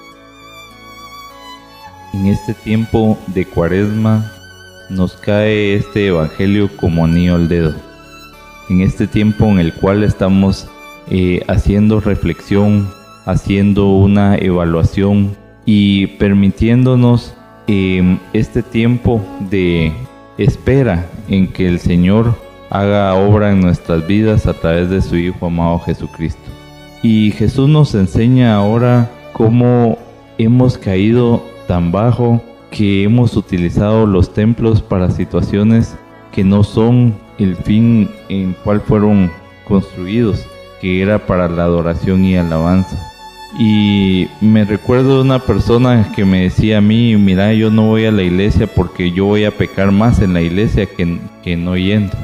En este tiempo de cuaresma nos cae este Evangelio como anillo al dedo. En este tiempo en el cual estamos eh, haciendo reflexión, haciendo una evaluación y permitiéndonos em, este tiempo de espera en que el Señor haga obra en nuestras vidas a través de su Hijo amado Jesucristo. Y Jesús nos enseña ahora cómo hemos caído tan bajo que hemos utilizado los templos para situaciones que no son el fin en cual fueron construidos, que era para la adoración y alabanza. Y me recuerdo de una persona que me decía a mí, mira, yo no voy a la iglesia porque yo voy a pecar más en la iglesia que, que no yendo.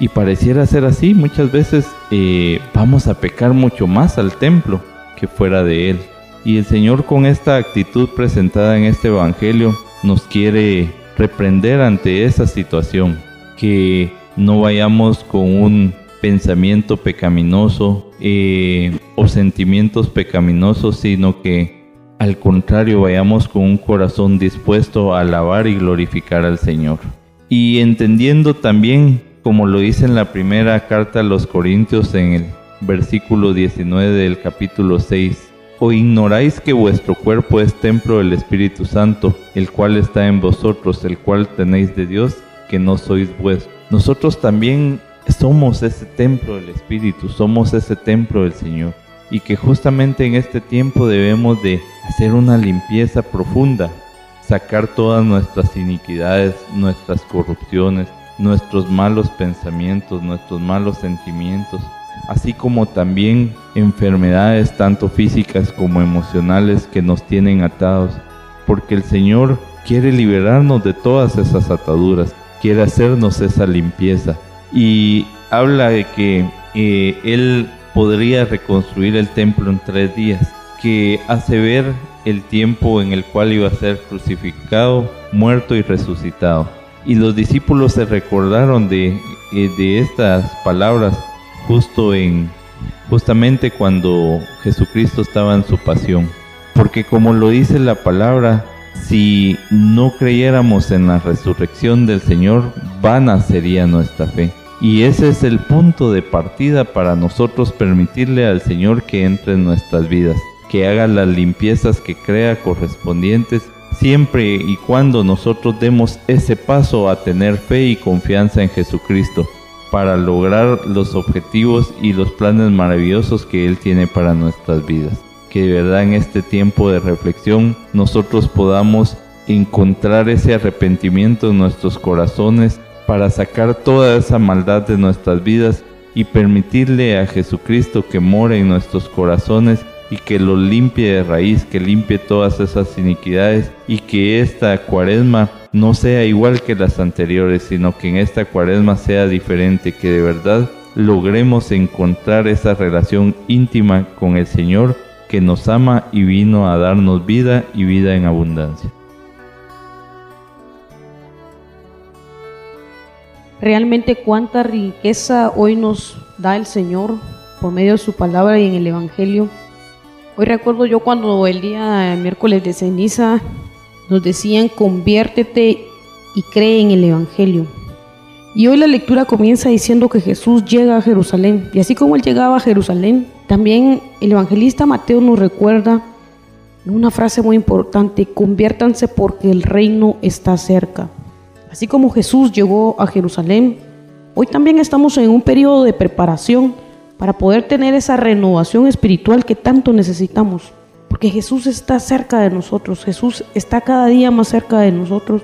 Y pareciera ser así, muchas veces eh, vamos a pecar mucho más al templo que fuera de él. Y el Señor con esta actitud presentada en este Evangelio nos quiere reprender ante esa situación, que no vayamos con un pensamiento pecaminoso eh, o sentimientos pecaminosos, sino que al contrario vayamos con un corazón dispuesto a alabar y glorificar al Señor. Y entendiendo también, como lo dice en la primera carta a los Corintios en el versículo 19 del capítulo 6, ¿O ignoráis que vuestro cuerpo es templo del Espíritu Santo, el cual está en vosotros, el cual tenéis de Dios, que no sois vuestros? Nosotros también somos ese templo del Espíritu, somos ese templo del Señor. Y que justamente en este tiempo debemos de hacer una limpieza profunda, sacar todas nuestras iniquidades, nuestras corrupciones, nuestros malos pensamientos, nuestros malos sentimientos, así como también enfermedades tanto físicas como emocionales que nos tienen atados, porque el Señor quiere liberarnos de todas esas ataduras, quiere hacernos esa limpieza y habla de que eh, Él podría reconstruir el templo en tres días, que hace ver el tiempo en el cual iba a ser crucificado, muerto y resucitado. Y los discípulos se recordaron de, eh, de estas palabras justo en justamente cuando Jesucristo estaba en su pasión. Porque como lo dice la palabra, si no creyéramos en la resurrección del Señor, vana sería nuestra fe. Y ese es el punto de partida para nosotros permitirle al Señor que entre en nuestras vidas, que haga las limpiezas que crea correspondientes, siempre y cuando nosotros demos ese paso a tener fe y confianza en Jesucristo para lograr los objetivos y los planes maravillosos que Él tiene para nuestras vidas. Que de verdad en este tiempo de reflexión nosotros podamos encontrar ese arrepentimiento en nuestros corazones para sacar toda esa maldad de nuestras vidas y permitirle a Jesucristo que more en nuestros corazones y que lo limpie de raíz, que limpie todas esas iniquidades y que esta cuaresma no sea igual que las anteriores, sino que en esta cuaresma sea diferente, que de verdad logremos encontrar esa relación íntima con el Señor que nos ama y vino a darnos vida y vida en abundancia. Realmente cuánta riqueza hoy nos da el Señor por medio de su palabra y en el Evangelio. Hoy recuerdo yo cuando el día miércoles de ceniza nos decían conviértete y cree en el Evangelio. Y hoy la lectura comienza diciendo que Jesús llega a Jerusalén. Y así como él llegaba a Jerusalén, también el evangelista Mateo nos recuerda una frase muy importante, conviértanse porque el reino está cerca. Así como Jesús llegó a Jerusalén, hoy también estamos en un periodo de preparación para poder tener esa renovación espiritual que tanto necesitamos. Porque Jesús está cerca de nosotros, Jesús está cada día más cerca de nosotros,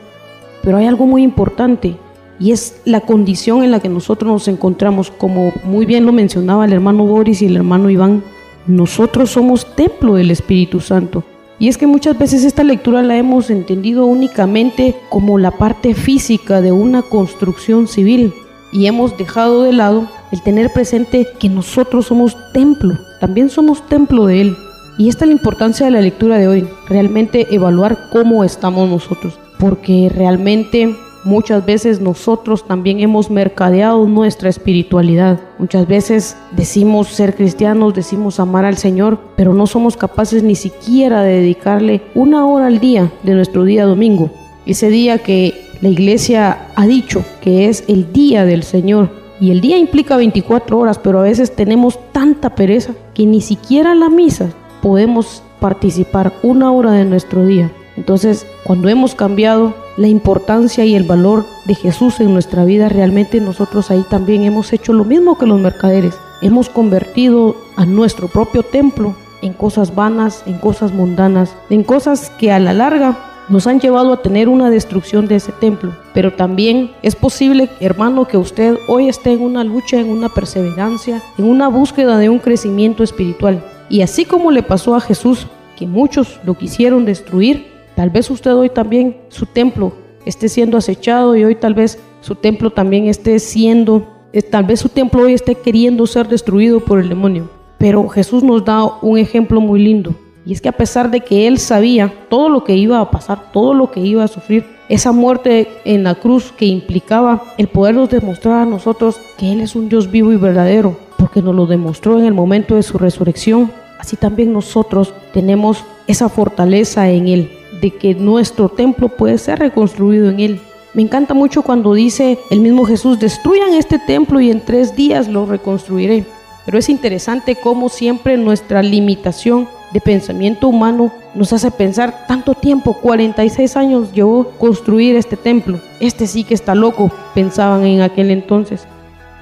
pero hay algo muy importante y es la condición en la que nosotros nos encontramos, como muy bien lo mencionaba el hermano Boris y el hermano Iván, nosotros somos templo del Espíritu Santo. Y es que muchas veces esta lectura la hemos entendido únicamente como la parte física de una construcción civil y hemos dejado de lado el tener presente que nosotros somos templo, también somos templo de Él. Y esta es la importancia de la lectura de hoy, realmente evaluar cómo estamos nosotros, porque realmente muchas veces nosotros también hemos mercadeado nuestra espiritualidad. Muchas veces decimos ser cristianos, decimos amar al Señor, pero no somos capaces ni siquiera de dedicarle una hora al día de nuestro día domingo. Ese día que la iglesia ha dicho que es el día del Señor. Y el día implica 24 horas, pero a veces tenemos tanta pereza que ni siquiera la misa podemos participar una hora de nuestro día. Entonces, cuando hemos cambiado la importancia y el valor de Jesús en nuestra vida, realmente nosotros ahí también hemos hecho lo mismo que los mercaderes. Hemos convertido a nuestro propio templo en cosas vanas, en cosas mundanas, en cosas que a la larga nos han llevado a tener una destrucción de ese templo. Pero también es posible, hermano, que usted hoy esté en una lucha, en una perseverancia, en una búsqueda de un crecimiento espiritual. Y así como le pasó a Jesús, que muchos lo quisieron destruir, tal vez usted hoy también, su templo esté siendo acechado y hoy tal vez su templo también esté siendo, eh, tal vez su templo hoy esté queriendo ser destruido por el demonio. Pero Jesús nos da un ejemplo muy lindo. Y es que a pesar de que él sabía todo lo que iba a pasar, todo lo que iba a sufrir, esa muerte en la cruz que implicaba el podernos demostrar a nosotros que Él es un Dios vivo y verdadero, porque nos lo demostró en el momento de su resurrección, así también nosotros tenemos esa fortaleza en Él, de que nuestro templo puede ser reconstruido en Él. Me encanta mucho cuando dice el mismo Jesús, destruyan este templo y en tres días lo reconstruiré. Pero es interesante cómo siempre nuestra limitación de pensamiento humano nos hace pensar tanto tiempo, 46 años llevó construir este templo. Este sí que está loco, pensaban en aquel entonces.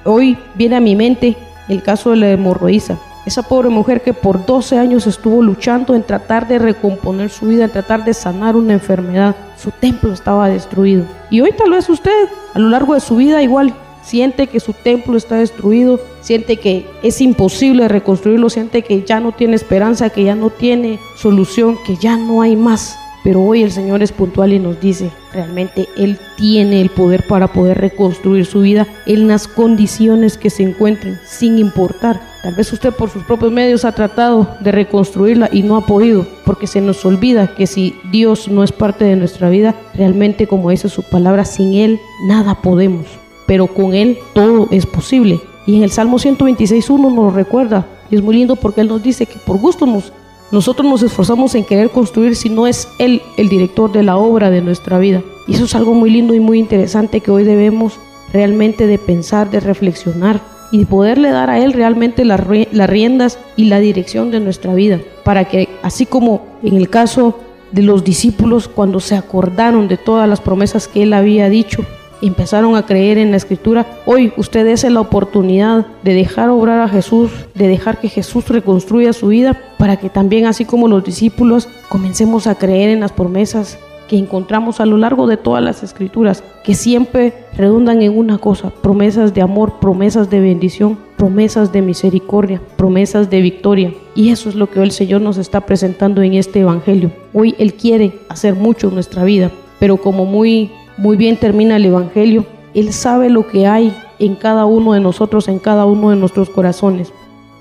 Hoy viene a mi mente el caso de la hemorroísa. Esa pobre mujer que por 12 años estuvo luchando en tratar de recomponer su vida, en tratar de sanar una enfermedad. Su templo estaba destruido. Y hoy tal vez usted, a lo largo de su vida, igual siente que su templo está destruido, siente que es imposible reconstruirlo, siente que ya no tiene esperanza, que ya no tiene solución, que ya no hay más. Pero hoy el Señor es puntual y nos dice, realmente Él tiene el poder para poder reconstruir su vida en las condiciones que se encuentren, sin importar. Tal vez usted por sus propios medios ha tratado de reconstruirla y no ha podido, porque se nos olvida que si Dios no es parte de nuestra vida, realmente como dice su palabra, sin Él nada podemos pero con Él todo es posible. Y en el Salmo 126.1 nos lo recuerda. Y es muy lindo porque Él nos dice que por gusto nos, nosotros nos esforzamos en querer construir si no es Él el director de la obra de nuestra vida. Y eso es algo muy lindo y muy interesante que hoy debemos realmente de pensar, de reflexionar y de poderle dar a Él realmente las riendas y la dirección de nuestra vida. Para que así como en el caso de los discípulos cuando se acordaron de todas las promesas que Él había dicho, empezaron a creer en la escritura, hoy usted es la oportunidad de dejar obrar a Jesús, de dejar que Jesús reconstruya su vida para que también así como los discípulos comencemos a creer en las promesas que encontramos a lo largo de todas las escrituras, que siempre redundan en una cosa, promesas de amor, promesas de bendición, promesas de misericordia, promesas de victoria. Y eso es lo que el Señor nos está presentando en este Evangelio. Hoy Él quiere hacer mucho en nuestra vida, pero como muy muy bien termina el Evangelio. Él sabe lo que hay en cada uno de nosotros, en cada uno de nuestros corazones.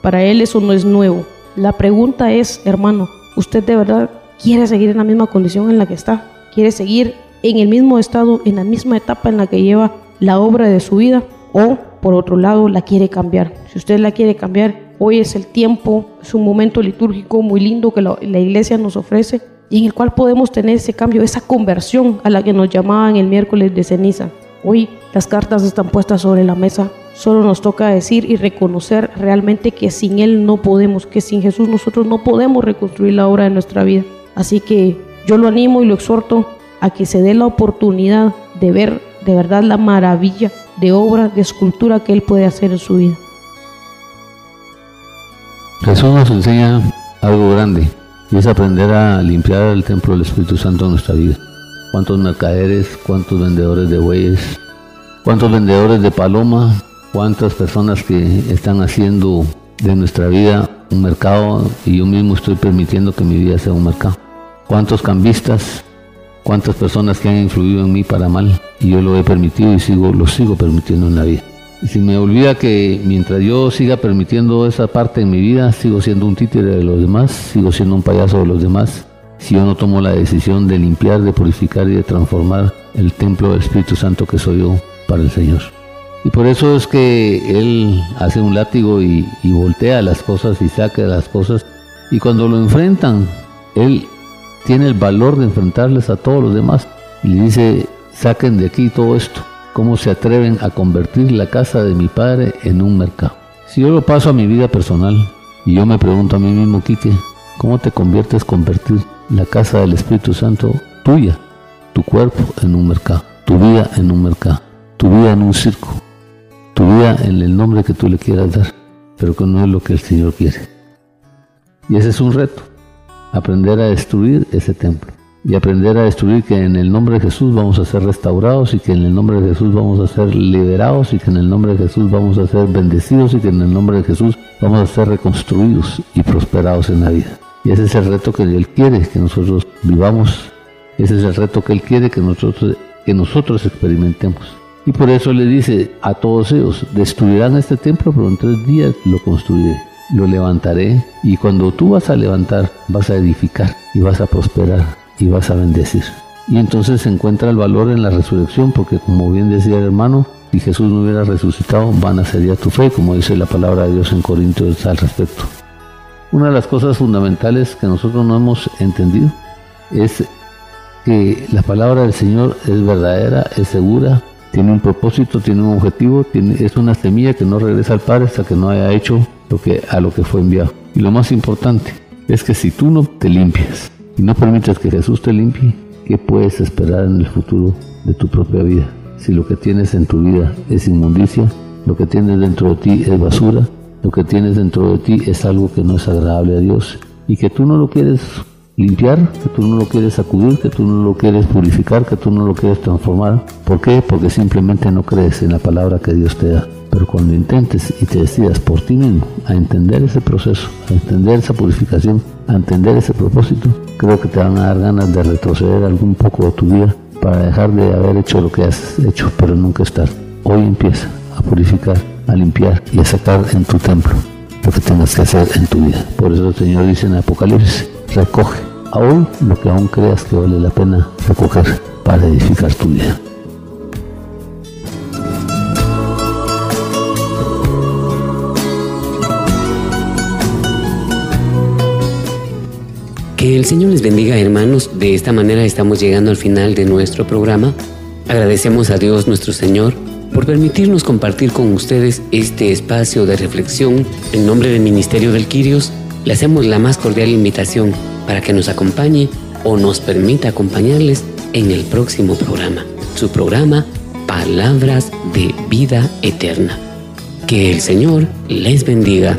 Para Él eso no es nuevo. La pregunta es, hermano, ¿usted de verdad quiere seguir en la misma condición en la que está? ¿Quiere seguir en el mismo estado, en la misma etapa en la que lleva la obra de su vida? ¿O, por otro lado, la quiere cambiar? Si usted la quiere cambiar, hoy es el tiempo, es un momento litúrgico muy lindo que la, iglesia nos ofrece y en el cual podemos tener ese cambio, esa conversión a la que nos llamaban el miércoles de ceniza. Hoy las cartas están puestas sobre la mesa, solo nos toca decir y reconocer realmente que sin Él no podemos, que sin Jesús nosotros no podemos reconstruir la obra de nuestra vida. Así que yo lo animo y lo exhorto a que se dé la oportunidad de ver de verdad la maravilla de obra, de escultura que Él puede hacer en su vida. Jesús nos enseña algo grande y es aprender a limpiar el templo del Espíritu Santo en nuestra vida. ¿Cuántos mercaderes, cuántos vendedores de bueyes, cuántos vendedores de paloma, cuántas personas que están haciendo de nuestra vida un mercado y yo mismo estoy permitiendo que mi vida sea un mercado? ¿Cuántos cambistas, cuántas personas que han influido en mí para mal y yo lo he permitido y sigo, lo sigo permitiendo en la vida? Y si me olvida que mientras yo siga permitiendo esa parte en mi vida, sigo siendo un títere de los demás, sigo siendo un payaso de los demás, si yo no tomo la decisión de limpiar, de purificar y de transformar el templo del Espíritu Santo que soy yo para el Señor. Y por eso es que Él hace un látigo y, y voltea las cosas y saca las cosas. Y cuando lo enfrentan, Él tiene el valor de enfrentarles a todos los demás. Y le dice, saquen de aquí todo esto. ¿Cómo se atreven a convertir la casa de mi padre en un mercado? Si yo lo paso a mi vida personal y yo me pregunto a mí mismo, Quique, ¿cómo te conviertes convertir la casa del Espíritu Santo tuya, tu cuerpo en un mercado, tu vida en un mercado, tu vida en un circo, tu vida en el nombre que tú le quieras dar, pero que no es lo que el Señor quiere? Y ese es un reto, aprender a destruir ese templo y aprender a destruir que en el nombre de Jesús vamos a ser restaurados y que en el nombre de Jesús vamos a ser liberados y que en el nombre de Jesús vamos a ser bendecidos y que en el nombre de Jesús vamos a ser reconstruidos y prosperados en la vida. Y ese es el reto que Él quiere que nosotros vivamos. Ese es el reto que Él quiere que nosotros, que nosotros experimentemos. Y por eso le dice a todos ellos, destruirán este templo, pero en tres días lo construiré, lo levantaré. Y cuando tú vas a levantar, vas a edificar y vas a prosperar y vas a bendecir. Y entonces se encuentra el valor en la resurrección, porque como bien decía el hermano, si Jesús no hubiera resucitado, van a sería tu fe, como dice la palabra de Dios en Corintios al respecto. Una de las cosas fundamentales que nosotros no hemos entendido es que la palabra del Señor es verdadera, es segura, tiene un propósito, tiene un objetivo, es una semilla que no regresa al Padre hasta que no haya hecho lo que, a lo que fue enviado. Y lo más importante es que si tú no te limpias, y no permitas que Jesús te limpie, ¿qué puedes esperar en el futuro de tu propia vida? Si lo que tienes en tu vida es inmundicia, lo que tienes dentro de ti es basura, lo que tienes dentro de ti es algo que no es agradable a Dios y que tú no lo quieres limpiar, que tú no lo quieres sacudir, que tú no lo quieres purificar, que tú no lo quieres transformar. ¿Por qué? Porque simplemente no crees en la palabra que Dios te da. Pero cuando intentes y te decidas por ti mismo a entender ese proceso, a entender esa purificación, a entender ese propósito, creo que te van a dar ganas de retroceder algún poco de tu vida para dejar de haber hecho lo que has hecho, pero nunca estar. Hoy empieza a purificar, a limpiar y a sacar en tu templo lo que tengas que hacer en tu vida. Por eso el Señor dice en Apocalipsis, recoge aún lo que aún creas que vale la pena recoger para edificar tu vida. Que el Señor les bendiga hermanos. De esta manera estamos llegando al final de nuestro programa. Agradecemos a Dios nuestro Señor por permitirnos compartir con ustedes este espacio de reflexión. En nombre del Ministerio del Quirios, le hacemos la más cordial invitación para que nos acompañe o nos permita acompañarles en el próximo programa. Su programa, Palabras de Vida Eterna. Que el Señor les bendiga.